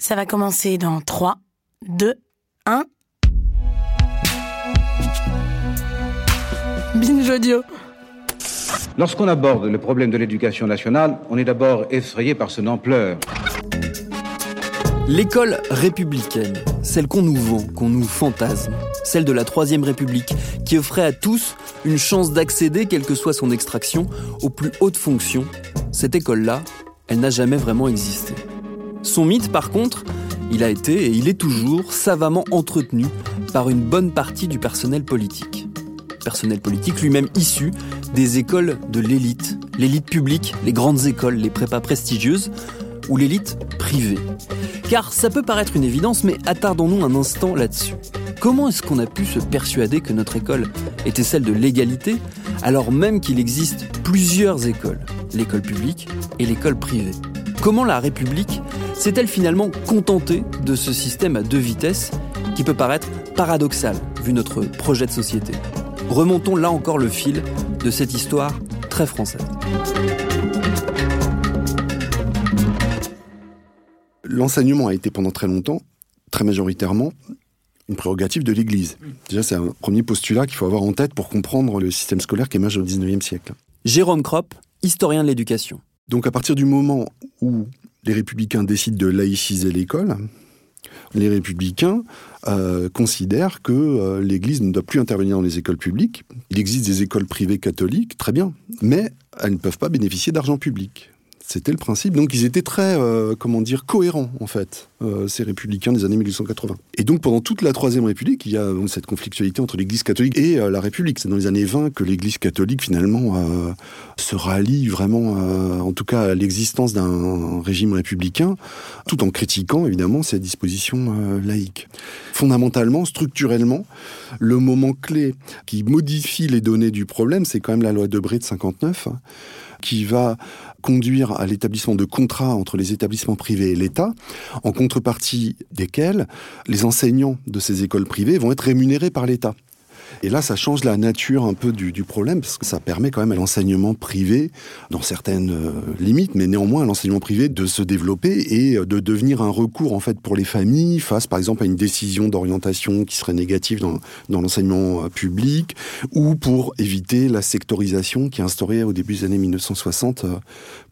Ça va commencer dans 3, 2, 1. Binge audio. Lorsqu'on aborde le problème de l'éducation nationale, on est d'abord effrayé par son ampleur. L'école républicaine, celle qu'on nous vend, qu'on nous fantasme, celle de la Troisième République, qui offrait à tous une chance d'accéder, quelle que soit son extraction, aux plus hautes fonctions, cette école-là, elle n'a jamais vraiment existé. Son mythe, par contre, il a été et il est toujours savamment entretenu par une bonne partie du personnel politique. Personnel politique lui-même issu des écoles de l'élite, l'élite publique, les grandes écoles, les prépas prestigieuses, ou l'élite privée. Car ça peut paraître une évidence, mais attardons-nous un instant là-dessus. Comment est-ce qu'on a pu se persuader que notre école était celle de l'égalité, alors même qu'il existe plusieurs écoles, l'école publique et l'école privée? Comment la République s'est-elle finalement contentée de ce système à deux vitesses qui peut paraître paradoxal vu notre projet de société? Remontons là encore le fil de cette histoire très française. L'enseignement a été pendant très longtemps, très majoritairement, une prérogative de l'Église. Déjà, c'est un premier postulat qu'il faut avoir en tête pour comprendre le système scolaire qui émerge au XIXe siècle. Jérôme Kropp, historien de l'éducation. Donc à partir du moment où les républicains décident de laïciser l'école, les républicains euh, considèrent que euh, l'Église ne doit plus intervenir dans les écoles publiques. Il existe des écoles privées catholiques, très bien, mais elles ne peuvent pas bénéficier d'argent public. C'était le principe. Donc ils étaient très, euh, comment dire, cohérents en fait, euh, ces républicains des années 1880. Et donc pendant toute la Troisième République, il y a cette conflictualité entre l'Église catholique et euh, la République. C'est dans les années 20 que l'Église catholique finalement se rallie vraiment, en tout cas, à l'existence d'un régime républicain, tout en critiquant évidemment ses dispositions laïques. Fondamentalement, structurellement, le moment clé qui modifie les données du problème, c'est quand même la loi de Debré de 59 qui va conduire à l'établissement de contrats entre les établissements privés et l'État, en contrepartie desquels les enseignants de ces écoles privées vont être rémunérés par l'État. Et là, ça change la nature un peu du, problème, parce que ça permet quand même à l'enseignement privé, dans certaines euh, limites, mais néanmoins à l'enseignement privé de se développer et euh, de devenir un recours en fait pour les familles face, par exemple, à une décision d'orientation qui serait négative dans, dans l'enseignement euh, public, ou pour éviter la sectorisation qui est instaurée au début des années 1960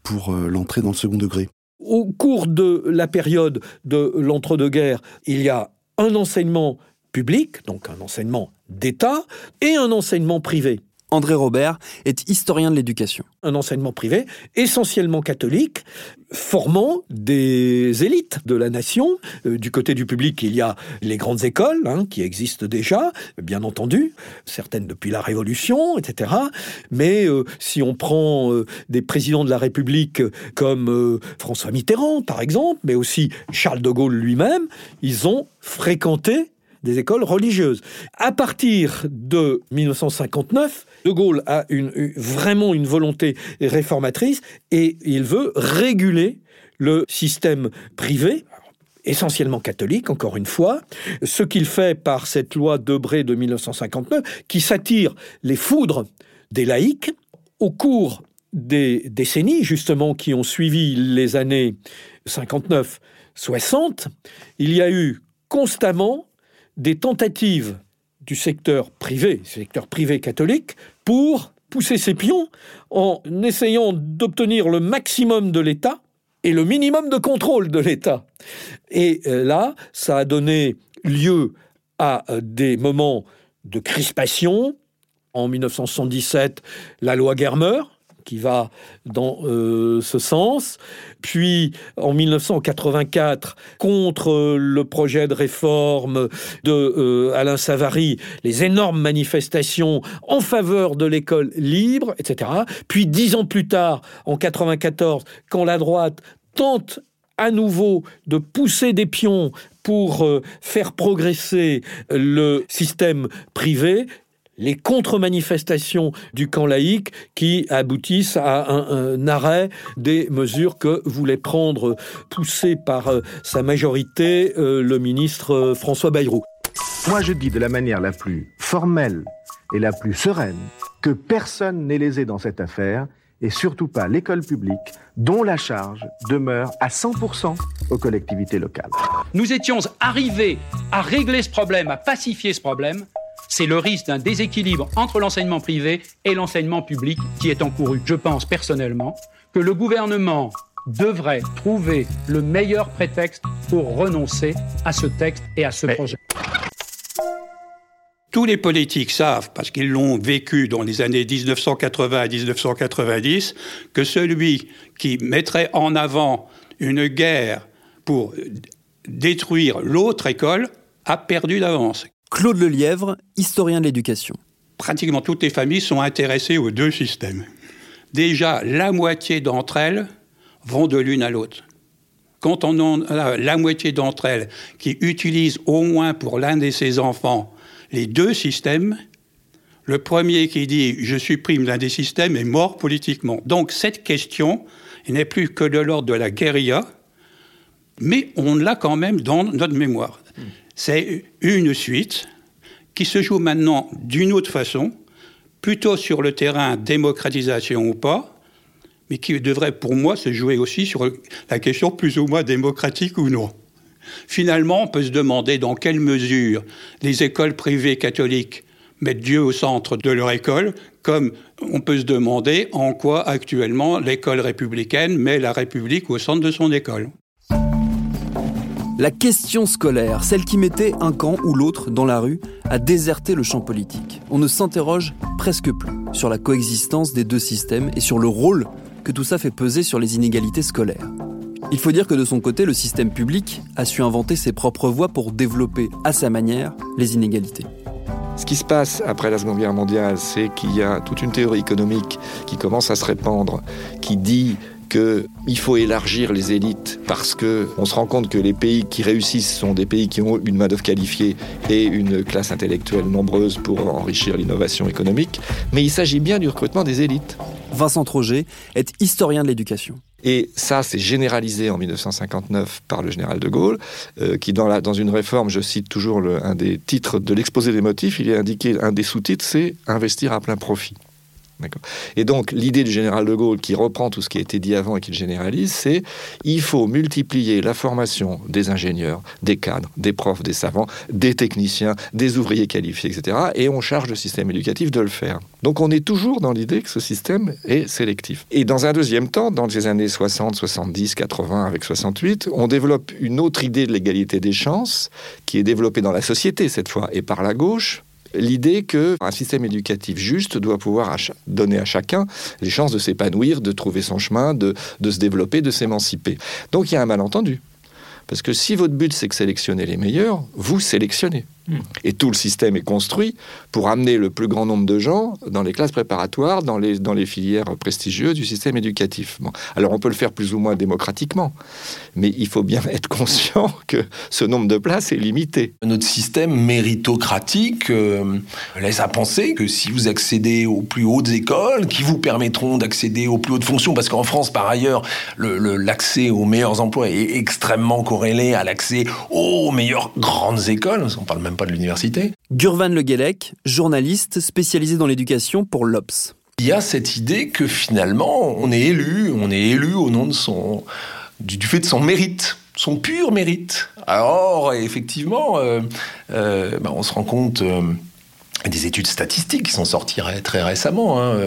pour l'entrée dans le second degré. Au cours de la période de l'entre-deux-guerres, il y a un enseignement public, donc un enseignement d'État, et un enseignement privé. André Robert est historien de l'éducation. Un enseignement privé essentiellement catholique, formant des élites de la nation. Euh, du côté du public, il y a les grandes écoles hein, qui existent déjà, bien entendu, certaines depuis la Révolution, etc. Mais euh, si on prend euh, des présidents de la République comme François Mitterrand, par exemple, mais aussi Charles de Gaulle lui-même, ils ont fréquenté des écoles religieuses. À partir de 1959, De Gaulle a une, vraiment une volonté réformatrice et il veut réguler le système privé, essentiellement catholique, encore une fois, ce qu'il fait par cette loi Debré de 1959, qui s'attire les foudres des laïcs au cours des décennies, justement, qui ont suivi les années 59-60, il y a eu constamment des tentatives du secteur privé, secteur privé catholique, pour pousser ses pions en essayant d'obtenir le maximum de l'État et le minimum de contrôle de l'État. Et euh, là, ça a donné lieu à euh, des moments de crispation. En 1977, la loi Germer, qui va dans euh, ce sens. Puis en 1984, contre le projet de réforme de euh, Alain Savary, les énormes manifestations en faveur de l'école libre, etc. Puis dix ans plus tard, en 94, quand la droite tente à nouveau de pousser des pions pour euh, faire progresser le système privé, les contre-manifestations du camp laïque qui aboutissent à un, arrêt des mesures que voulait prendre, poussé par euh, sa majorité, euh, le ministre François Bayrou. Moi, je dis de la manière la plus formelle et la plus sereine que personne n'est lésé dans cette affaire et surtout pas l'école publique, dont la charge demeure à 100% aux collectivités locales. Nous étions arrivés à régler ce problème, à pacifier ce problème. C'est le risque d'un déséquilibre entre l'enseignement privé et l'enseignement public qui est encouru. Je pense personnellement que le gouvernement devrait trouver le meilleur prétexte pour renoncer à ce texte et à ce projet. Tous les politiques savent, parce qu'ils l'ont vécu dans les années 1980 à 1990, que celui qui mettrait en avant une guerre pour détruire l'autre école a perdu d'avance. Claude Lelièvre, historien de l'éducation. Pratiquement toutes les familles sont intéressées aux deux systèmes. Déjà, la moitié d'entre elles vont de l'une à l'autre. Quand on a la moitié d'entre elles qui utilisent au moins pour l'un de ses enfants les deux systèmes, le premier qui dit je supprime l'un des systèmes est mort politiquement. Donc cette question n'est plus que de l'ordre de la guérilla, mais on l'a quand même dans notre mémoire. C'est une suite qui se joue maintenant d'une autre façon, plutôt sur le terrain démocratisation ou pas, mais qui devrait pour moi se jouer aussi sur la question plus ou moins démocratique ou non. Finalement, on peut se demander dans quelle mesure les écoles privées catholiques mettent Dieu au centre de leur école, comme on peut se demander en quoi actuellement l'école républicaine met la République au centre de son école. La question scolaire, celle qui mettait un camp ou l'autre dans la rue, a déserté le champ politique. On ne s'interroge presque plus sur la coexistence des deux systèmes et sur le rôle que tout ça fait peser sur les inégalités scolaires. Il faut dire que de son côté, le système public a su inventer ses propres voies pour développer à sa manière les inégalités. Ce qui se passe après la Seconde Guerre mondiale, c'est qu'il y a toute une théorie économique qui commence à se répandre, qui dit qu'il faut élargir les élites parce qu'on se rend compte que les pays qui réussissent sont des pays qui ont une main-d'œuvre qualifiée et une classe intellectuelle nombreuse pour enrichir l'innovation économique. Mais il s'agit bien du recrutement des élites. Vincent Troget est historien de l'éducation. Et ça, c'est généralisé en 1959 par le général de Gaulle, euh, qui dans, la, dans une réforme, je cite toujours un des titres de l'exposé des motifs, il est indiqué, un des sous-titres, c'est investir à plein profit. Et donc, l'idée du général de Gaulle, qui reprend tout ce qui a été dit avant et qui le généralise, c'est il faut multiplier la formation des ingénieurs, des cadres, des profs, des savants, des techniciens, des ouvriers qualifiés, etc. Et on charge le système éducatif de le faire. Donc, on est toujours dans l'idée que ce système est sélectif. Et dans un deuxième temps, dans les années 60, 70, 80, avec 68, on développe une autre idée de l'égalité des chances, qui est développée dans la société cette fois, et par la gauche, l'idée qu'un système éducatif juste doit pouvoir donner à chacun les chances de s'épanouir, de trouver son chemin, de, de se développer, de s'émanciper. Donc il y a un malentendu. Parce que si votre but c'est de sélectionner les meilleurs, vous sélectionnez. Et tout le système est construit pour amener le plus grand nombre de gens dans les classes préparatoires, dans les, dans les filières prestigieuses du système éducatif. Alors on peut le faire plus ou moins démocratiquement, mais il faut bien être conscient que ce nombre de places est limité. Notre système méritocratique euh, laisse à penser que si vous accédez aux plus hautes écoles, qui vous permettront d'accéder aux plus hautes fonctions, parce qu'en France, par ailleurs, l'accès aux meilleurs emplois est extrêmement corrélé à l'accès aux meilleures grandes écoles, on parle même pas de l'université. Gurvan Le journaliste spécialisé dans l'éducation pour l'Obs. Il y a cette idée que finalement, on est élu, on est élu au nom de son, du, fait de son mérite son pur mérite. Alors, effectivement, euh, euh, bah, on se rend compte euh, des études statistiques qui sont sorties très récemment. Hein.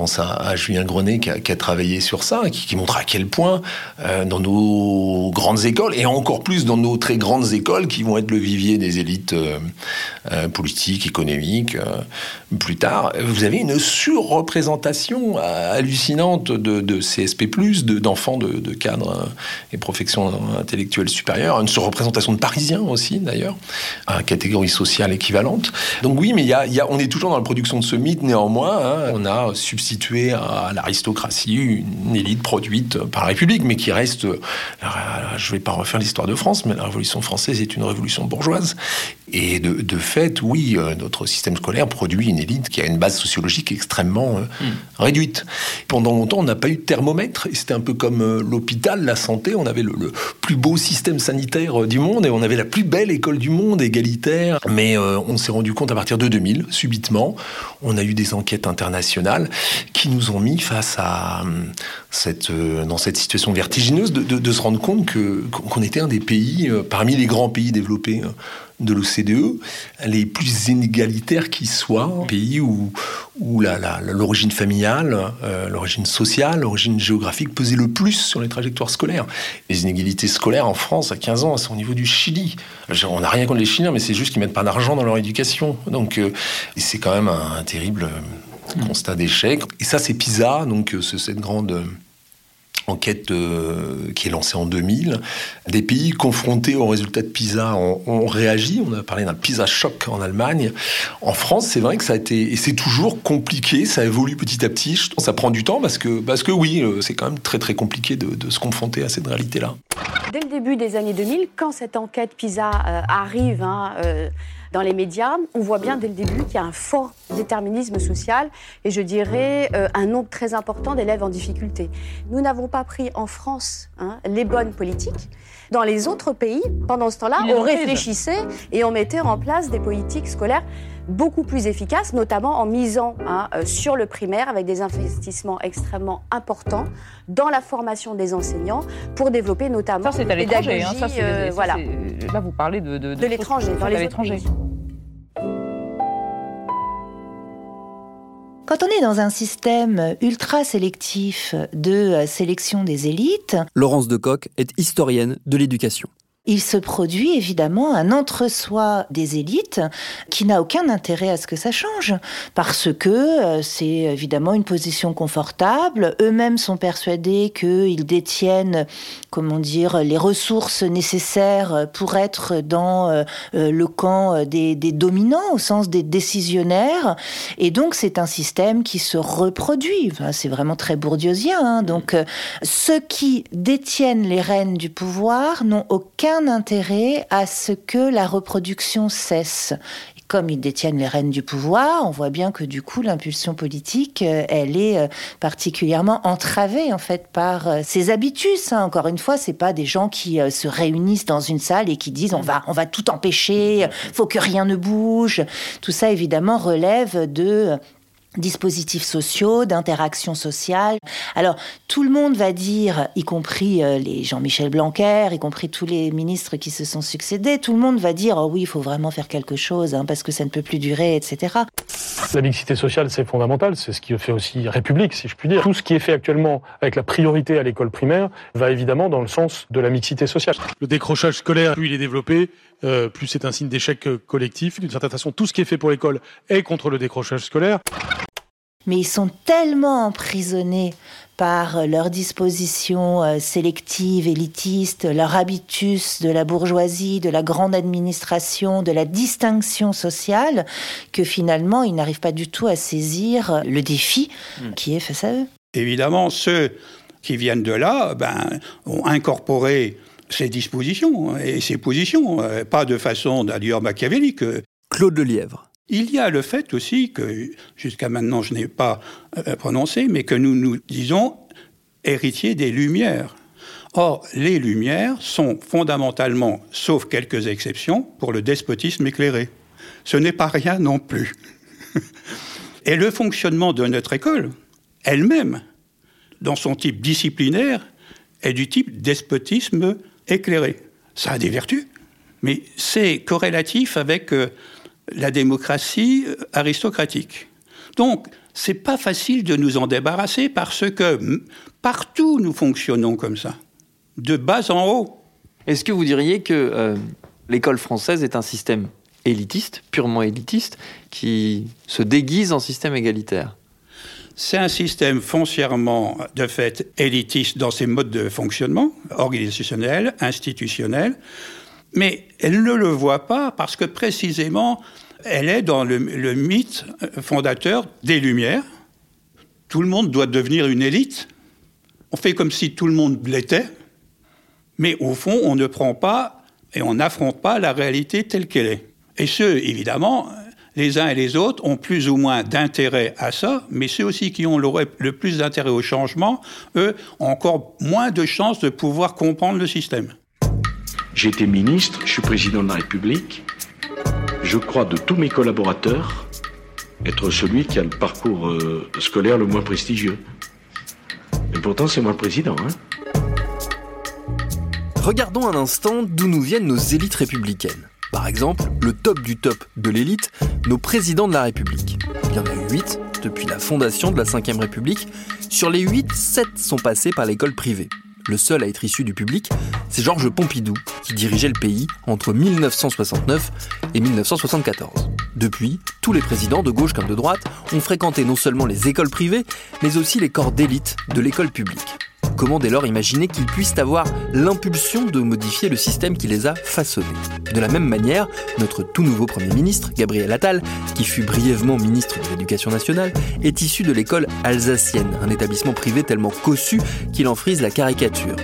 Euh, pense à, Julien Grenet qui a, travaillé sur ça, qui, qui montre à quel point euh, dans nos grandes écoles, et encore plus dans nos très grandes écoles qui vont être le vivier des élites euh, politiques, économiques, plus tard, vous avez une surreprésentation hallucinante de, CSP+, d'enfants de, cadres et professions intellectuelles supérieures, une surreprésentation de Parisiens aussi d'ailleurs, à catégorie sociale équivalente. Donc oui, mais on est toujours dans la production de ce mythe. Néanmoins, hein. on a substitué à l'aristocratie une élite produite par la République, mais qui reste. Je ne vais pas refaire l'histoire de France, mais la Révolution française est une révolution bourgeoise. Et de, de fait, oui, euh, notre système scolaire produit une élite qui a une base sociologique extrêmement euh, hmm. réduite. Pendant longtemps, on n'a pas eu de thermomètre. Et c'était un peu comme l'hôpital, la santé. On avait le, le, plus beau système sanitaire du monde et on avait la plus belle école du monde, égalitaire. Mais on s'est rendu compte à partir de 2000, subitement, on a eu des enquêtes internationales qui nous ont mis face à euh, cette, euh, dans cette situation vertigineuse de, se rendre compte qu'on était un des pays, euh, parmi les grands pays développés de l'OCDE, les plus inégalitaires qui soient, un pays où, où l'origine familiale, euh, l'origine sociale, l'origine géographique pesait le plus sur les trajectoires scolaires. Les inégalités scolaires en France, à 15 ans, sont au niveau du Chili. On n'a rien contre les Chiliens, mais c'est juste qu'ils mettent pas d'argent dans leur éducation. Donc euh, c'est quand même un, terrible euh, constat d'échec. Et ça, c'est PISA, donc c'est cette grande enquête euh, qui est lancée en 2000. Des pays confrontés aux résultats de PISA ont, réagi. On a parlé d'un PISA choc en Allemagne. En France, c'est vrai que ça a été, et c'est toujours compliqué, ça évolue petit à petit. Ça prend du temps parce que, parce que oui, euh, c'est quand même très très compliqué de, se confronter à cette réalité-là. Dès le début des années 2000, quand cette enquête PISA euh, arrive, hein, dans les médias, on voit bien dès le début qu'il y a un fort déterminisme social et je dirais euh, un nombre très important d'élèves en difficulté. Nous n'avons pas pris en France hein, les bonnes politiques. Dans les autres pays, pendant ce temps-là, on réfléchissait et on mettait en place des politiques scolaires beaucoup plus efficaces, notamment en misant hein, euh, sur le primaire avec des investissements extrêmement importants dans la formation des enseignants pour développer notamment ça, c'est à l'étranger, hein, euh, voilà. Là, vous parlez de, de, de, l'étranger, dans les étrangers. Quand on est dans un système ultra sélectif de sélection des élites, Laurence Decoq est historienne de l'éducation il se produit évidemment un entre-soi des élites qui n'a aucun intérêt à ce que ça change, parce que euh, c'est évidemment une position confortable. Eux-mêmes sont persuadés qu'ils détiennent, comment dire, les ressources nécessaires pour être dans euh, euh, le camp des, dominants, au sens des décisionnaires. Et donc c'est un système qui se reproduit. c'est vraiment très bourdieusien. Hein. Donc ceux qui détiennent les rênes du pouvoir n'ont aucun intérêt à ce que la reproduction cesse. comme ils détiennent les rênes du pouvoir, on voit bien que du coup l'impulsion politique, euh, elle est euh, particulièrement entravée en fait par euh, ces habitus. Hein. Encore une fois, c'est pas des gens qui se réunissent dans une salle et qui disent on va on va tout empêcher, faut que rien ne bouge. Tout ça évidemment relève de dispositifs sociaux, d'interaction sociale. Alors, tout le monde va dire, y compris euh, les Jean-Michel Blanquer, y compris tous les ministres qui se sont succédés, tout le monde va dire, oh oui, il faut vraiment faire quelque chose, hein, parce que ça ne peut plus durer, etc. La mixité sociale, c'est fondamental, c'est ce qui fait aussi République, si je puis dire. Tout ce qui est fait actuellement avec la priorité à l'école primaire va évidemment dans le sens de la mixité sociale. Le décrochage scolaire, plus il est développé, euh, plus c'est un signe d'échec collectif. D'une certaine façon, tout ce qui est fait pour l'école est contre le décrochage scolaire mais ils sont tellement emprisonnés par leurs dispositions euh, sélectives, élitistes, leur habitus de la bourgeoisie, de la grande administration, de la distinction sociale, que finalement ils n'arrivent pas du tout à saisir le défi hmm. qui est face à eux. Évidemment, ceux qui viennent de là ben, ont incorporé ces dispositions et ces positions, euh, pas de façon d'ailleurs machiavélique. Claude Lelièvre. Il y a le fait aussi que, jusqu'à maintenant je n'ai pas euh, prononcé, mais que nous nous disons héritiers des Lumières. Or, les Lumières sont fondamentalement, sauf quelques exceptions, pour le despotisme éclairé. Ce n'est pas rien non plus. Et le fonctionnement de notre école, elle-même, dans son type disciplinaire, est du type despotisme éclairé. Ça a des vertus, mais c'est corrélatif avec euh, la démocratie euh, aristocratique. Donc, c'est pas facile de nous en débarrasser parce que partout nous fonctionnons comme ça, de bas en haut. Est-ce que vous diriez que euh, l'école française est un système élitiste, purement élitiste, qui se déguise en système égalitaire? C'est un système foncièrement, de fait, élitiste dans ses modes de fonctionnement, organisationnel, institutionnel, mais elle ne le voit pas parce que précisément, elle est dans le, mythe fondateur des Lumières. Tout le monde doit devenir une élite. On fait comme si tout le monde l'était, mais au fond, on ne prend pas et on n'affronte pas la réalité telle qu'elle est. Et ceux, évidemment, les uns et les autres ont plus ou moins d'intérêt à ça, mais ceux aussi qui ont le plus d'intérêt au changement, eux, ont encore moins de chances de pouvoir comprendre le système. J'ai été ministre, je suis président de la République. Je crois de tous mes collaborateurs être celui qui a le parcours euh, scolaire le moins prestigieux. Et pourtant, c'est moi le président. Hein Regardons un instant d'où nous viennent nos élites républicaines. Par exemple, le top du top de l'élite, nos présidents de la République. Il y en a eu 8 depuis la fondation de la Ve République. Sur les 8, 7 sont passés par l'école privée. Le seul à être issu du public, c'est Georges Pompidou, qui dirigeait le pays entre 1969 et 1974. Depuis, tous les présidents, de gauche comme de droite, ont fréquenté non seulement les écoles privées, mais aussi les corps d'élite de l'école publique. Comment dès lors imaginer qu'ils puissent avoir l'impulsion de modifier le système qui les a façonnés De la même manière, notre tout nouveau Premier ministre, Gabriel Attal, qui fut brièvement ministre de l'Éducation nationale, est issu de l'école alsacienne, un établissement privé tellement cossu qu'il en frise la caricature.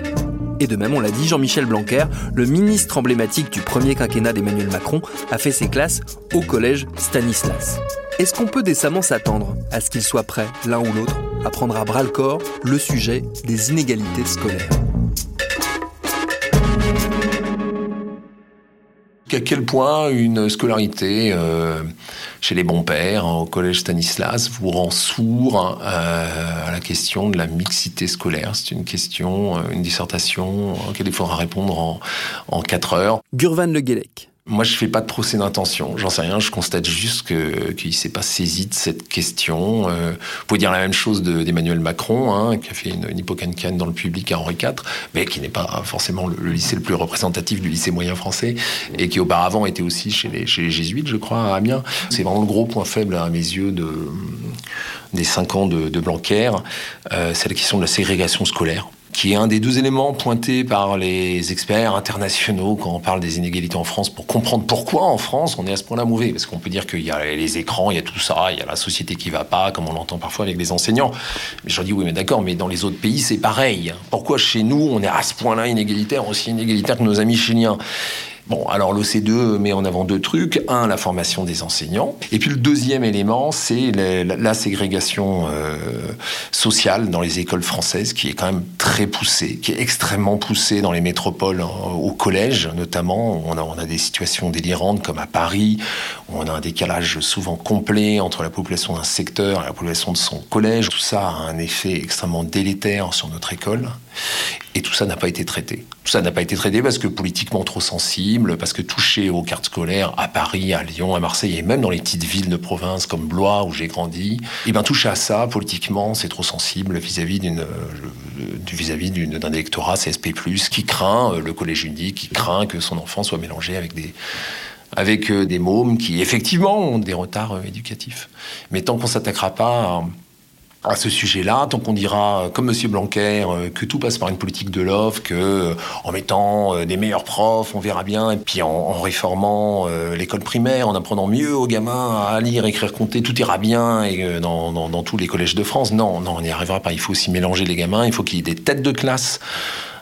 Et de même, on l'a dit, Jean-Michel Blanquer, le ministre emblématique du premier quinquennat d'Emmanuel Macron, a fait ses classes au collège Stanislas. Est-ce qu'on peut décemment s'attendre à ce qu'ils soient prêts, l'un ou l'autre, à prendre à bras le corps le sujet des inégalités scolaires? À quel point une scolarité euh, chez les bons pères hein, au collège Stanislas vous rend sourd euh, à la question de la mixité scolaire? C'est une question, euh, une dissertation à laquelle il faudra répondre en, en 4 heures. Gurvan Le. Moi, je fais pas de procès d'intention. J'en sais rien. Je constate juste que qu'il s'est pas saisi de cette question. Euh, vous pouvez dire la même chose de- d'Emmanuel Macron, hein, qui a fait une, une hippocancane dans le public à Henri IV, mais qui n'est pas forcément le, le lycée le plus représentatif du lycée moyen français, et qui auparavant était aussi chez les, chez les jésuites, je crois, à Amiens. C'est vraiment le gros point faible à mes yeux de des cinq ans de, de Blanquer. Euh, c'est la question de la ségrégation scolaire qui est un des deux éléments pointés par les experts internationaux quand on parle des inégalités en France, pour comprendre pourquoi en France on est à ce point-là mauvais. Parce qu'on peut dire qu'il y a les écrans, il y a tout ça, il y a la société qui va pas, comme on l'entend parfois avec les enseignants. Mais je dis oui, mais d'accord, mais dans les autres pays c'est pareil. Pourquoi chez nous on est à ce point-là inégalitaire, aussi inégalitaire que nos amis chiliens? Bon, alors l'OCDE met en avant deux trucs. Un, la formation des enseignants. Et puis le deuxième élément, c'est la, ségrégation euh, sociale dans les écoles françaises, qui est quand même très poussée, qui est extrêmement poussée dans les métropoles, au collège notamment. On a, on a des situations délirantes comme à Paris, où on a un décalage souvent complet entre la population d'un secteur et la population de son collège. Tout ça a un effet extrêmement délétère sur notre école. Et tout ça n'a pas été traité. Tout ça n'a pas été traité parce que politiquement trop sensible, parce que touché aux cartes scolaires à Paris, à Lyon, à Marseille et même dans les petites villes de province comme Blois où j'ai grandi, et bien touché à ça politiquement, c'est trop sensible vis-à-vis d'une euh, vis-à-vis d'un électorat CSP+ qui craint euh, le collège unique, qui craint que son enfant soit mélangé avec des avec euh, des mômes qui effectivement ont des retards éducatifs. Mais tant qu'on s'attaquera pas à, à ce sujet-là, tant qu'on dira, euh, comme Monsieur Blanquer, euh, que tout passe par une politique de l'offre, que euh, en mettant des meilleurs profs, on verra bien, et puis en, en réformant l'école primaire, en apprenant mieux aux gamins à lire, écrire, compter, tout ira bien et dans, dans- dans tous les collèges de France. Non, non, on n'y arrivera pas. Il faut aussi mélanger les gamins. Il faut qu'il y ait des têtes de classe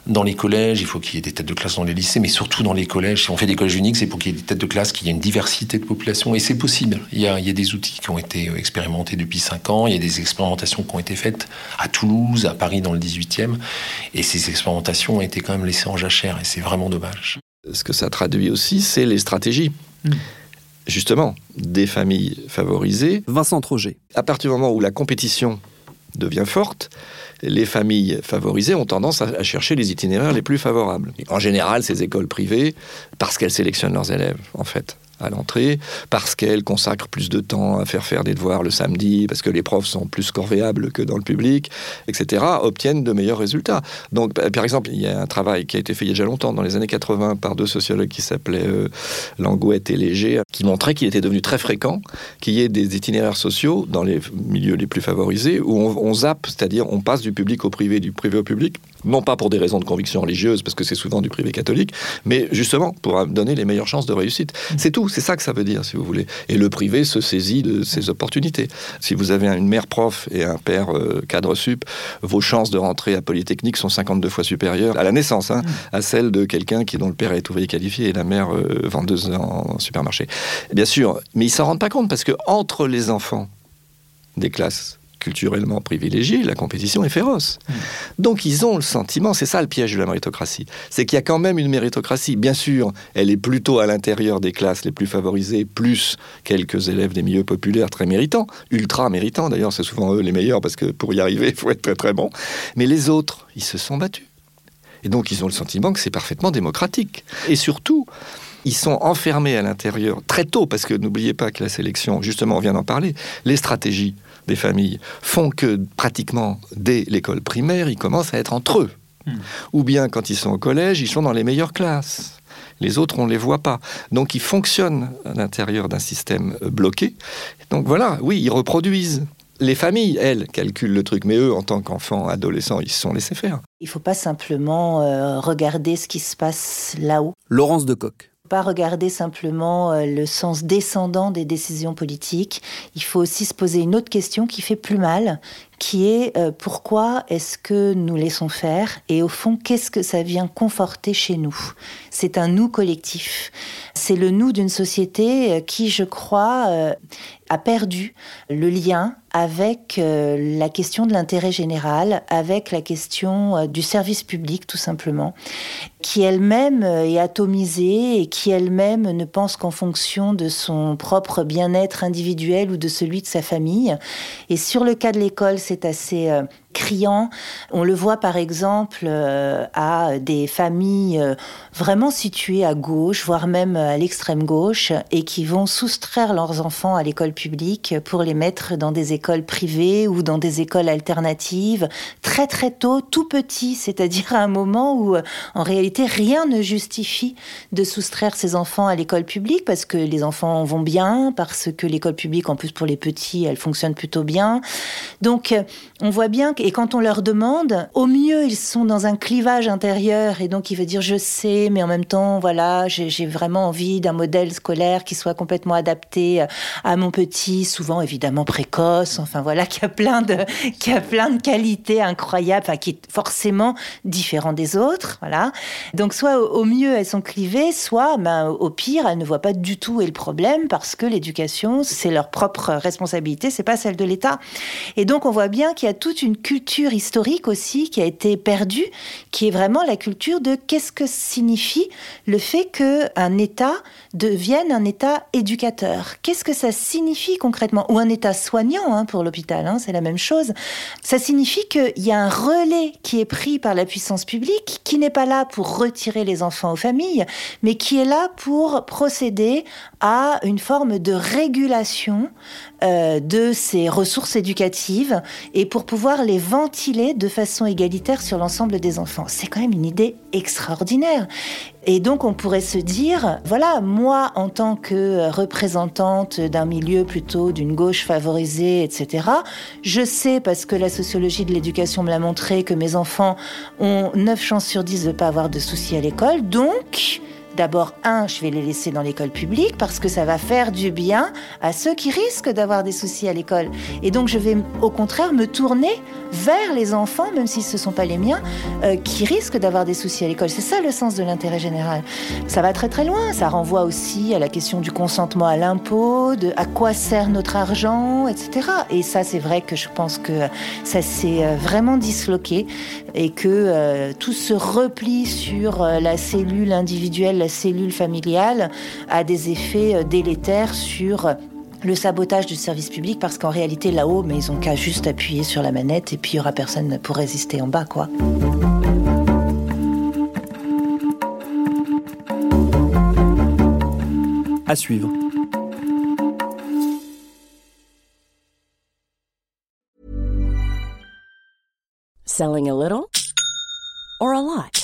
dans les collèges, il faut qu'il y ait des têtes de classe dans les lycées, mais surtout dans les collèges. Si on fait des collèges uniques, c'est pour qu'il y ait des têtes de classe, qu'il y ait une diversité de population. Et c'est possible. Il y, a, il y a des outils qui ont été euh, expérimentés depuis 5 ans. Il y a des expérimentations qui ont été faites à Toulouse, à Paris dans le 18e. Et ces expérimentations ont été quand même laissées en jachère. Et c'est vraiment dommage. Ce que ça traduit aussi, c'est les stratégies. Justement, des familles favorisées. Vincent Troget. À partir du moment où la compétition devient forte, les familles favorisées ont tendance à, chercher les itinéraires les plus favorables. En général, ces écoles privées, parce qu'elles sélectionnent leurs élèves, en fait, à l'entrée, parce qu'elles consacrent plus de temps à faire faire des devoirs le samedi, parce que les profs sont plus corvéables que dans le public, etc., obtiennent de meilleurs résultats. Donc, bah, par exemple, il y a un travail qui a été fait il y a déjà longtemps, dans les années 80, par deux sociologues qui s'appelaient euh, Langouette et Léger, qui montraient qu'il était devenu très fréquent qu'il y ait des itinéraires sociaux dans les milieux les plus favorisés, où on, on zappe, c'est-à-dire on passe du public au privé, du privé au public, non pas pour des raisons de conviction religieuse, parce que c'est souvent du privé catholique, mais justement pour donner les meilleures chances de réussite. C'est tout, c'est ça que ça veut dire, si vous voulez. Et le privé se saisit de ces opportunités. Si vous avez une mère prof et un père euh, cadre sup, vos chances de rentrer à Polytechnique sont 52 fois supérieures à la naissance, hein, à celles de quelqu'un qui dont le père est ouvrier qualifié et la mère euh, vendeuse en supermarché. Bien sûr, mais ils s'en rendent pas compte parce que entre les enfants des classes culturellement privilégiés, la compétition est féroce. Donc ils ont le sentiment, c'est ça le piège de la méritocratie, c'est qu'il y a quand même une méritocratie. Bien sûr, elle est plutôt à l'intérieur des classes les plus favorisées, plus quelques élèves des milieux populaires très méritants, ultra méritants d'ailleurs, c'est souvent eux les meilleurs parce que pour y arriver, il faut être très très bon. Mais les autres, ils se sont battus. Et donc ils ont le sentiment que c'est parfaitement démocratique. Et surtout, ils sont enfermés à l'intérieur très tôt, parce que n'oubliez pas que la sélection, justement, on vient d'en parler, les stratégies des familles font que pratiquement dès l'école primaire, ils commencent à être entre eux. Ou bien quand ils sont au collège, ils sont dans les meilleures classes. Les autres, on ne les voit pas. Donc ils fonctionnent à l'intérieur d'un système euh, bloqué. Donc voilà, oui, ils reproduisent. Les familles, elles, calculent le truc, mais eux, en tant qu'enfants, adolescents, ils se sont laissés faire. Il ne faut pas simplement euh, regarder ce qui se passe là-haut. Laurence de Coq. Pas regarder simplement euh, le sens descendant des décisions politiques. Il faut aussi se poser une autre question qui fait plus mal, qui est euh, pourquoi est-ce que nous laissons faire et au fond qu'est-ce que ça vient conforter chez nous? C'est un nous collectif. C'est le nous d'une société euh, qui, je crois, euh, a perdu le lien avec euh, la question de l'intérêt général, avec la question euh, du service public tout simplement, qui elle-même euh, est atomisée et qui elle-même ne pense qu'en fonction de son propre bien-être individuel ou de celui de sa famille. Et sur le cas de l'école, c'est assez criant. On le voit par exemple euh, à des familles euh, vraiment situées à gauche, voire même à l'extrême gauche, et qui vont soustraire leurs enfants à l'école publique pour les mettre dans des écoles privées ou dans des écoles alternatives très très tôt, tout petit, c'est-à-dire à un moment où euh, en réalité rien ne justifie de soustraire ses enfants à l'école publique parce que les enfants vont bien, parce que l'école publique en plus pour les petits, elle fonctionne plutôt bien. Donc on voit bien que et quand on leur demande, au mieux, ils sont dans un clivage intérieur et donc il veut dire je sais, mais en même temps, voilà, j'ai vraiment envie d'un modèle scolaire qui soit complètement adapté euh, à mon petit, souvent évidemment précoce, enfin voilà, qui a plein de, qui a plein de qualités incroyables, enfin qui est forcément différent des autres, voilà. Donc soit au, mieux elles sont clivées, soit ben, au pire elles ne voient pas du tout est le problème parce que l'éducation c'est leur propre responsabilité, c'est pas celle de l'État. Et donc on voit bien qu'il y a toute une culture historique aussi qui a été perdue, qui est vraiment la culture de qu'est-ce que signifie le fait que un État devienne un État éducateur. Qu'est-ce que ça signifie concrètement? Ou un État soignant hein, pour l'hôpital, hein, c'est la même chose. Ça signifie qu'il y a un relais qui est pris par la puissance publique, qui n'est pas là pour retirer les enfants aux familles, mais qui est là pour procéder à une forme de régulation euh, de ces ressources éducatives et pour pouvoir les ventiler de façon égalitaire sur l'ensemble des enfants. C'est quand même une idée extraordinaire. Et donc on pourrait se dire, voilà, moi en tant que représentante d'un milieu plutôt d'une gauche favorisée, etc., je sais, parce que la sociologie de l'éducation me l'a montré, que mes enfants ont 9 chances sur 10 de ne pas avoir de soucis à l'école, donc... D'abord, un, je vais les laisser dans l'école publique parce que ça va faire du bien à ceux qui risquent d'avoir des soucis à l'école. Et donc, je vais au contraire me tourner vers les enfants, même si ce ne sont pas les miens, euh, qui risquent d'avoir des soucis à l'école. C'est ça le sens de l'intérêt général. Ça va très très loin. Ça renvoie aussi à la question du consentement à l'impôt, de à quoi sert notre argent, etc. Et ça, c'est vrai que je pense que ça s'est euh, vraiment disloqué et que euh, tout ce repli sur la cellule individuelle, la cellule familiale, a des effets délétères sur le sabotage du service public parce qu'en réalité là-haut, mais ils ont qu'à juste appuyer sur la manette et puis il y aura personne pour résister en bas, quoi. À suivre. Selling a little or a lot?